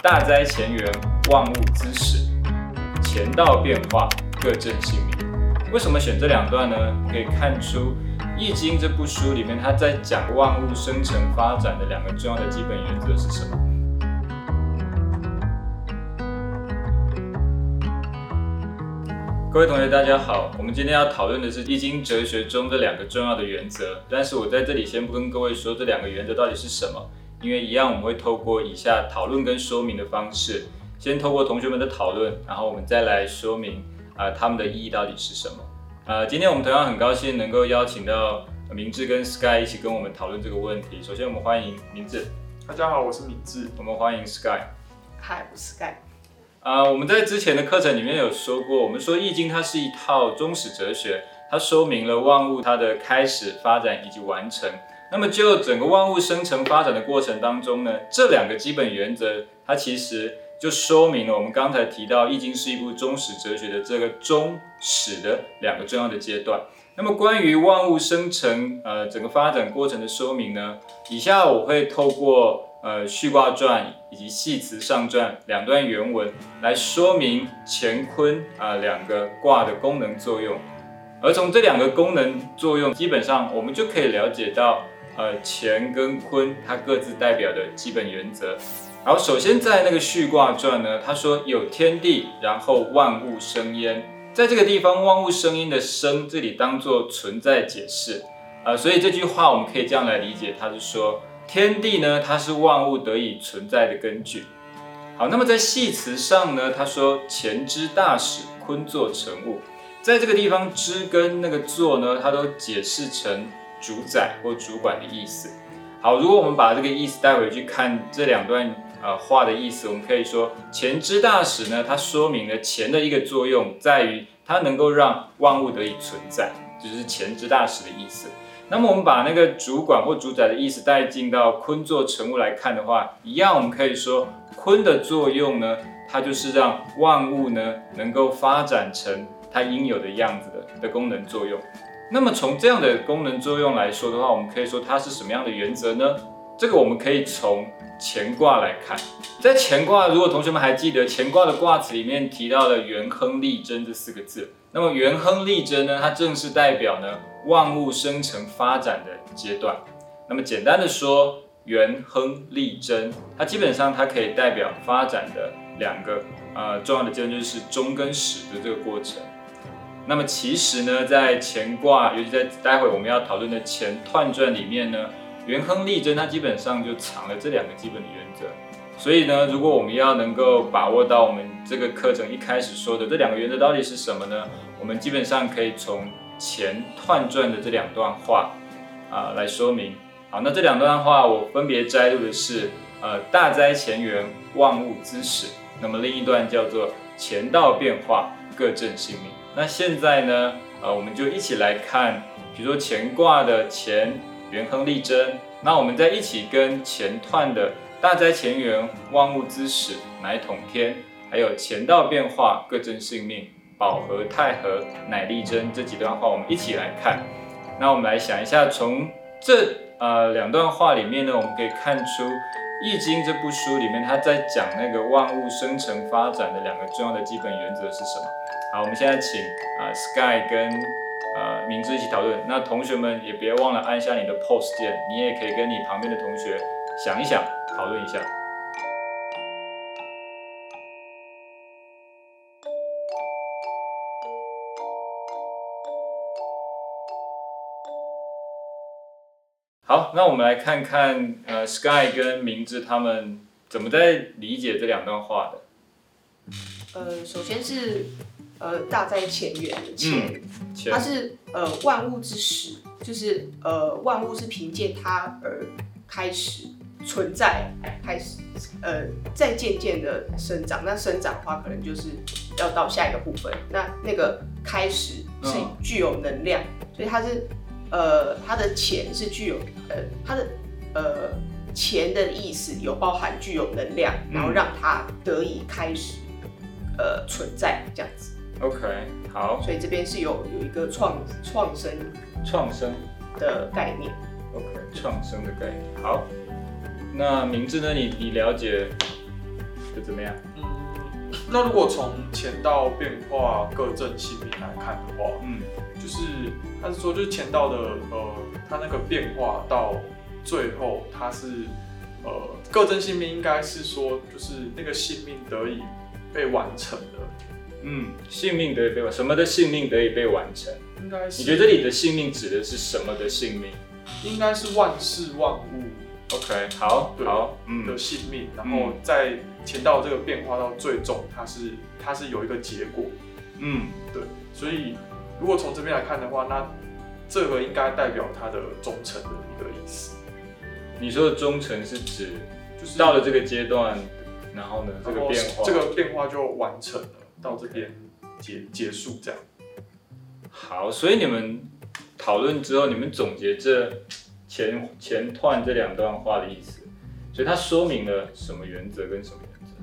大灾前缘，万物之始，乾道变化，各正性命。为什么选这两段呢？可以看出《易经》这部书里面，它在讲万物生成发展的两个重要的基本原则是什么？各位同学，大家好。我们今天要讨论的是《易经》哲学中的两个重要的原则。但是我在这里先不跟各位说这两个原则到底是什么，因为一样我们会透过以下讨论跟说明的方式，先透过同学们的讨论，然后我们再来说明啊他们的意义到底是什么。呃，今天我们同样很高兴能够邀请到明志跟 Sky 一起跟我们讨论这个问题。首先我们欢迎明志，大家好，我是明志。我们欢迎 Sky。嗨，我是 Sky。啊，我们在之前的课程里面有说过，我们说《易经》它是一套中史哲学，它说明了万物它的开始、发展以及完成。那么就整个万物生成发展的过程当中呢，这两个基本原则，它其实就说明了我们刚才提到《易经》是一部中史哲学的这个中史的两个重要的阶段。那么关于万物生成呃整个发展过程的说明呢，以下我会透过。呃，序卦传以及系辞上传两段原文来说明乾坤啊两个卦的功能作用，而从这两个功能作用，基本上我们就可以了解到，呃，乾跟坤它各自代表的基本原则。好，首先在那个序卦传呢，他说有天地，然后万物生焉，在这个地方万物生焉的生这里当做存在解释，呃，所以这句话我们可以这样来理解，它是说。天地呢，它是万物得以存在的根据。好，那么在系辞上呢，他说乾之大始，坤作成物。在这个地方，之跟那个作呢，它都解释成主宰或主管的意思。好，如果我们把这个意思带回去看这两段呃话的意思，我们可以说钱之大使呢，它说明了钱的一个作用在于它能够让万物得以存在，就是钱之大使的意思。那么我们把那个主管或主宰的意思带进到坤作成物来看的话，一样我们可以说坤的作用呢，它就是让万物呢能够发展成它应有的样子的的功能作用。那么从这样的功能作用来说的话，我们可以说它是什么样的原则呢？这个我们可以从乾卦来看，在乾卦，如果同学们还记得乾卦的卦辞里面提到了元亨利贞这四个字，那么元亨利贞呢，它正是代表呢。万物生成发展的阶段，那么简单的说，元亨利贞，它基本上它可以代表发展的两个呃重要的阶段，就是中跟始的这个过程。那么其实呢，在乾卦，尤其在待会我们要讨论的乾彖传里面呢，元亨利贞它基本上就藏了这两个基本的原则。所以呢，如果我们要能够把握到我们这个课程一开始说的这两个原则到底是什么呢？我们基本上可以从乾彖传的这两段话啊来说明。好，那这两段话我分别摘录的是呃大灾前缘，万物之始。那么另一段叫做乾道变化，各正性命。那现在呢，呃我们就一起来看，比如说乾卦的乾元亨利贞，那我们再一起跟乾彖的大灾前缘，万物之始，乃统天，还有乾道变化，各正性命。保和太和乃利贞这几段话，我们一起来看。那我们来想一下，从这呃两段话里面呢，我们可以看出《易经》这部书里面，它在讲那个万物生成发展的两个重要的基本原则是什么？好，我们现在请啊 Sky 跟呃明志一起讨论。那同学们也别忘了按下你的 Pause 键，你也可以跟你旁边的同学想一想，讨论一下。好，那我们来看看，呃，Sky 跟明智他们怎么在理解这两段话的。呃，首先是呃大灾前缘的前，它是呃万物之始，就是呃万物是凭借它而开始存在，开始呃再渐渐的生长。那生长的话，可能就是要到下一个部分。那那个开始是具有能量，所以它是。呃，它的钱是具有呃，它的呃钱的意思有包含具有能量，然后让它得以开始呃存在这样子。OK，好。所以这边是有有一个创创生创生的概念。OK，创生的概念。好，那名字呢？你你了解怎么样？嗯，那如果从前道变化各正性命来看的话，嗯，就是他是说，就是前道的呃，他那个变化到最后，他是呃各正性命应该是说，就是那个性命得以被完成的。嗯，性命得以被完，什么的性命得以被完成？应该是你觉得这里的性命指的是什么的性命？应该是万事万物。OK，好，好，嗯的性命，然后在前到这个变化到最终，它是它是有一个结果。嗯，对，所以如果从这边来看的话，那这个应该代表他的忠诚的一个意思。你说的忠诚是指就是到了这个阶段，然后呢，这个变化，这个变化就完成了。到这边结结束这样，好，所以你们讨论之后，你们总结这前前段这两段话的意思，所以它说明了什么原则跟什么原则？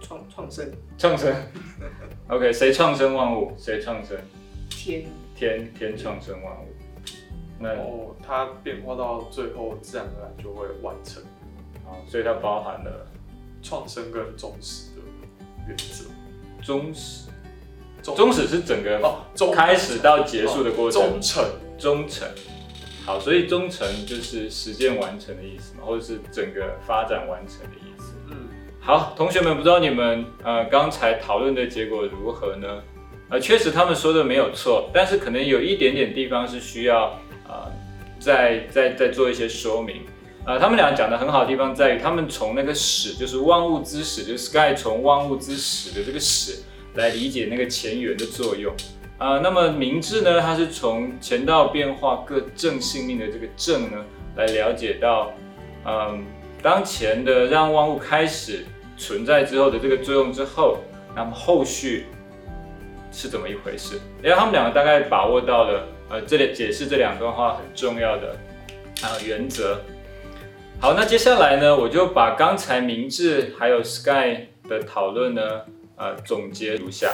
创创生，创生。OK，谁创生万物？谁创生？天天天创生万物。那哦，它变化到最后，自然而然就会完成。啊，所以它包含了创生跟终始的。原则，忠始，忠始是整个哦，开始到结束的过程。忠诚，忠诚。好，所以忠诚就是实践完成的意思嘛，或者是整个发展完成的意思。嗯，好，同学们，不知道你们呃刚才讨论的结果如何呢？呃，确实他们说的没有错，但是可能有一点点地方是需要呃再再再做一些说明。呃，他们俩讲的很好的地方在于，他们从那个始，就是万物之始，就是 Sky 从万物之始的这个始来理解那个前缘的作用。啊，那么明智呢，它是从前道变化各正性命的这个正呢，来了解到，嗯，当前的让万物开始存在之后的这个作用之后，那么后续是怎么一回事？因为他们两个大概把握到了，呃，这里解释这两段话很重要的啊原则。好，那接下来呢，我就把刚才明智还有 Sky 的讨论呢，呃，总结如下。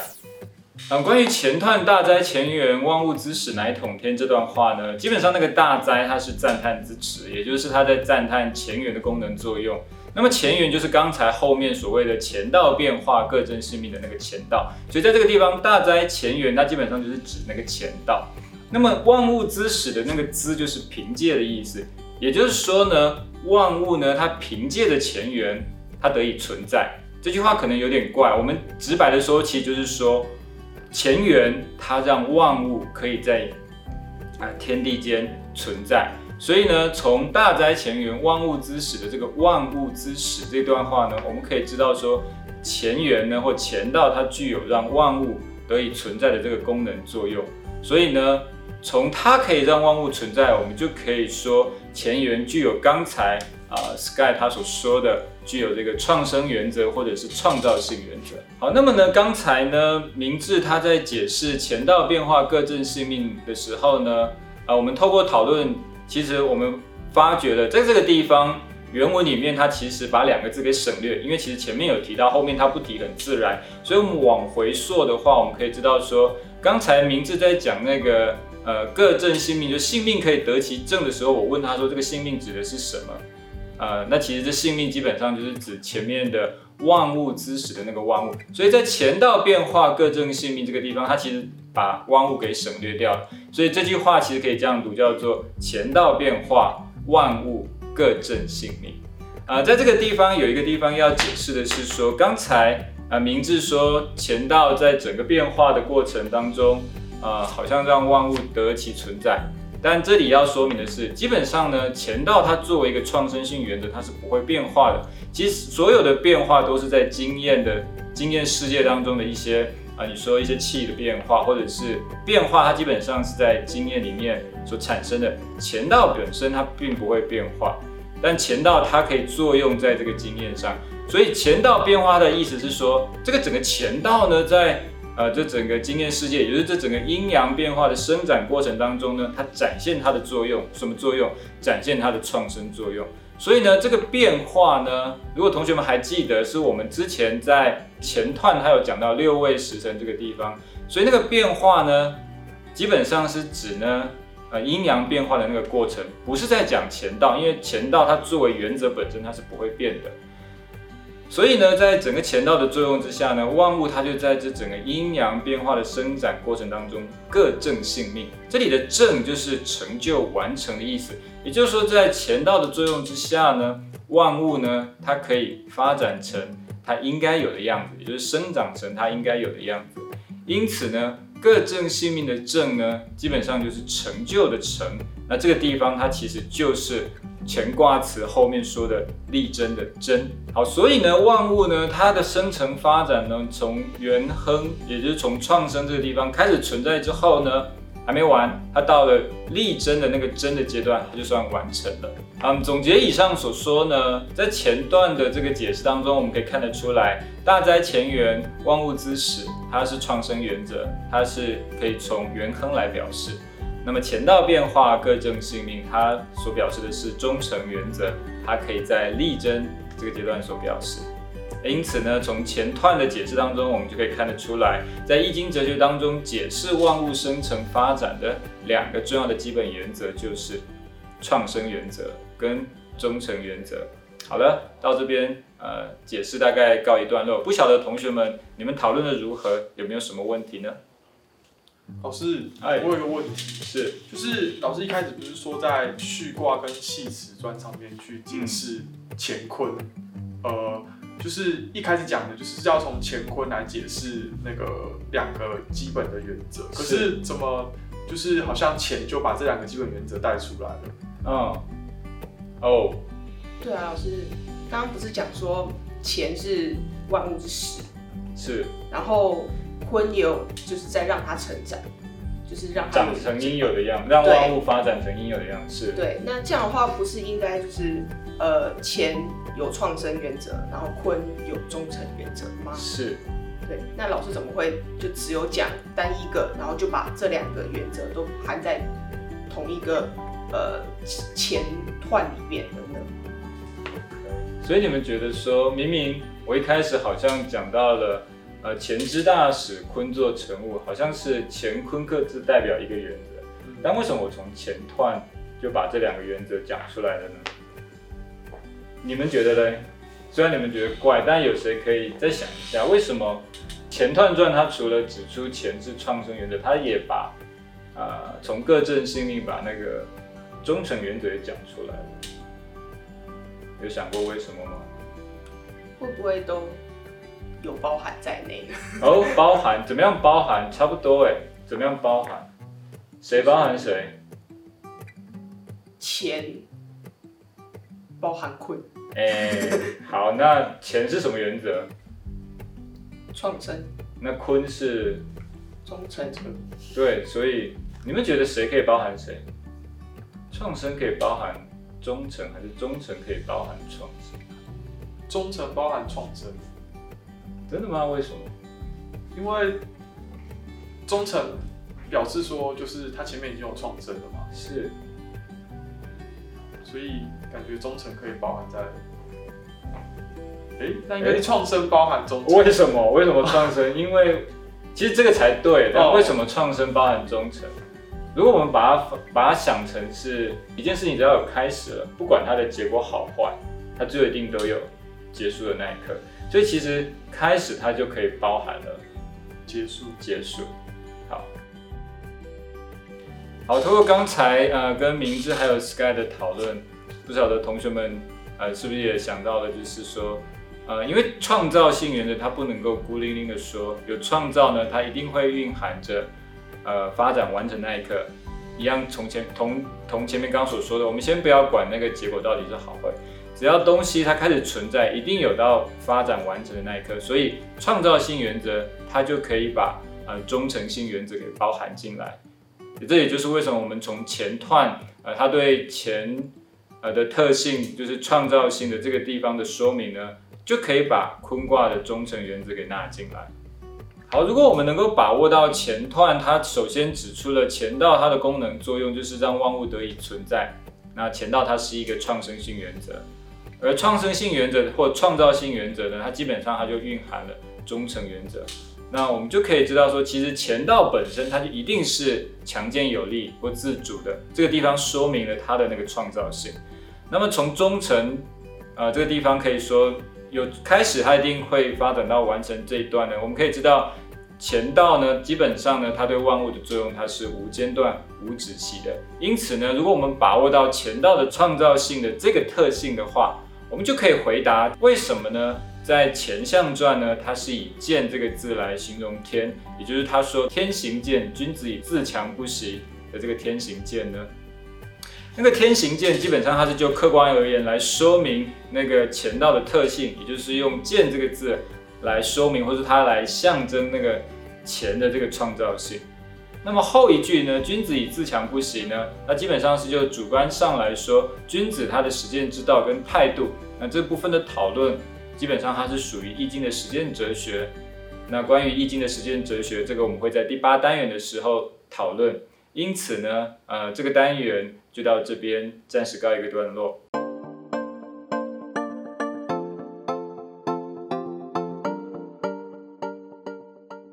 嗯，关于前段大灾前缘万物之始乃统天这段话呢，基本上那个大灾它是赞叹之词，也就是它在赞叹前缘的功能作用。那么前缘就是刚才后面所谓的前道变化各正性命的那个前道，所以在这个地方大灾前缘，它基本上就是指那个前道。那么万物之始的那个之就是凭借的意思，也就是说呢。万物呢，它凭借着前缘，它得以存在。这句话可能有点怪，我们直白的说，其实就是说，前缘它让万物可以在啊天地间存在。所以呢，从大灾前缘万物之始的这个万物之始这段话呢，我们可以知道说，前缘呢或前道它具有让万物得以存在的这个功能作用。所以呢。从它可以让万物存在，我们就可以说前缘具有刚才啊 Sky 他所说的具有这个创生原则或者是创造性原则。好，那么呢，刚才呢明智他在解释前道变化各正性命的时候呢，啊，我们透过讨论，其实我们发觉了在这个地方原文里面，它其实把两个字给省略，因为其实前面有提到，后面它不提很自然，所以我们往回溯的话，我们可以知道说，刚才明智在讲那个。呃，各正性命，就性命可以得其正的时候，我问他说，这个性命指的是什么？呃，那其实这性命基本上就是指前面的万物之始的那个万物。所以在前道变化各正性命这个地方，它其实把万物给省略掉了。所以这句话其实可以这样读，叫做前道变化万物各正性命。啊，在这个地方有一个地方要解释的是说，刚才啊明智说前道在整个变化的过程当中。啊，好像让万物得其存在，但这里要说明的是，基本上呢，前道它作为一个创生性原则，它是不会变化的。其实所有的变化都是在经验的经验世界当中的一些啊，你说一些气的变化，或者是变化，它基本上是在经验里面所产生的。前道本身它并不会变化，但前道它可以作用在这个经验上。所以前道变化的意思是说，这个整个前道呢，在呃，这整个经验世界，也就是这整个阴阳变化的生长过程当中呢，它展现它的作用，什么作用？展现它的创生作用。所以呢，这个变化呢，如果同学们还记得，是我们之前在前段它有讲到六位时辰这个地方，所以那个变化呢，基本上是指呢，呃，阴阳变化的那个过程，不是在讲前道，因为前道它作为原则本身它是不会变的。所以呢，在整个乾道的作用之下呢，万物它就在这整个阴阳变化的生长过程当中各正性命。这里的正就是成就完成的意思，也就是说，在乾道的作用之下呢，万物呢它可以发展成它应该有的样子，也就是生长成它应该有的样子。因此呢，各正性命的正呢，基本上就是成就的成。那这个地方它其实就是。乾卦辞后面说的力争的争，好，所以呢，万物呢，它的生成发展呢，从元亨，也就是从创生这个地方开始存在之后呢，还没完，它到了力争的那个争的阶段，它就算完成了。嗯，总结以上所说呢，在前段的这个解释当中，我们可以看得出来，大灾前元，万物之始，它是创生原则，它是可以从元亨来表示。那么前道变化各正性命，它所表示的是忠诚原则，它可以在力争这个阶段所表示。因此呢，从前段的解释当中，我们就可以看得出来，在易经哲学当中解释万物生成发展的两个重要的基本原则，就是创生原则跟忠诚原则。好了，到这边呃解释大概告一段落。不晓得同学们你们讨论的如何，有没有什么问题呢？老师，哎我有一个问题，是，就是老师一开始不是说在序卦跟系辞传上面去解释乾坤，呃，就是一开始讲的就是要从乾坤来解释那个两个基本的原则，可是。怎么就是好像钱就把这两个基本原则带出来了？嗯，哦，对啊，老师刚刚不是讲说钱是万物之始，是，然后。坤有就是在让它成长，就是让它长成应有的样，让万物发展成应有的样式。对，那这样的话不是应该就是呃，钱有创生原则，然后坤有忠诚原则吗？是。对，那老师怎么会就只有讲单一个，然后就把这两个原则都含在同一个呃乾彖里面的呢？所以你们觉得说，明明我一开始好像讲到了。呃，乾之大使，坤作成物，好像是乾坤各自代表一个原则。但为什么我从前段就把这两个原则讲出来了呢？你们觉得呢？虽然你们觉得怪，但有谁可以再想一下，为什么前段传它除了指出前置创生原则，它也把啊从各正性命把那个忠诚原则也讲出来了？有想过为什么吗？会不会都？有包含在内哦，包含怎么样？包含差不多哎，怎么样包含？谁包含谁？钱包含坤。哎，好，那钱是什么原则？创生。那坤是忠诚。对，所以你们觉得谁可以包含谁？创生可以包含忠诚，还是忠诚可以包含创生？忠诚包含创生。真的吗？为什么？因为忠诚表示说，就是他前面已经有创生了嘛。是。所以感觉忠诚可以包含在。哎，那应该创生包含忠诚。为什么？为什么创生？因为其实这个才对。但为什么创生包含忠诚？如果我们把它把它想成是一件事情，只要有开始了，不管它的结果好坏，它最后一定都有结束的那一刻。所以其实开始它就可以包含了结束，结束。好，好，通过刚才呃跟明智还有 Sky 的讨论，不晓得同学们呃是不是也想到了，就是说呃因为创造性原则它不能够孤零零的说有创造呢，它一定会蕴含着呃发展完成那一刻，一样从前同同前面刚所说的，我们先不要管那个结果到底是好坏。只要东西它开始存在，一定有到发展完成的那一刻，所以创造性原则它就可以把呃忠诚性原则给包含进来。这也就是为什么我们从前段呃它对前呃的特性，就是创造性的这个地方的说明呢，就可以把坤卦的忠诚原则给纳进来。好，如果我们能够把握到前段，它首先指出了前道它的功能作用就是让万物得以存在，那前道它是一个创生性原则。而创生性原则或创造性原则呢，它基本上它就蕴含了忠诚原则。那我们就可以知道说，其实前道本身它就一定是强健有力或自主的。这个地方说明了它的那个创造性。那么从忠诚，呃，这个地方可以说有开始，它一定会发展到完成这一段呢？我们可以知道，乾道呢，基本上呢，它对万物的作用，它是无间断、无止息的。因此呢，如果我们把握到乾道的创造性的这个特性的话，我们就可以回答为什么呢？在《乾象传》呢，它是以“健”这个字来形容天，也就是他说“天行健，君子以自强不息”的这个“天行健”呢。那个“天行健”基本上它是就客观而言来说明那个乾道的特性，也就是用“健”这个字来说明，或是它来象征那个钱的这个创造性。那么后一句呢，“君子以自强不息”呢，那基本上是就主观上来说，君子他的实践之道跟态度，那这部分的讨论。基本上它是属于易经的实践哲学。那关于易经的实践哲学，这个我们会在第八单元的时候讨论。因此呢，呃，这个单元就到这边暂时告一个段落。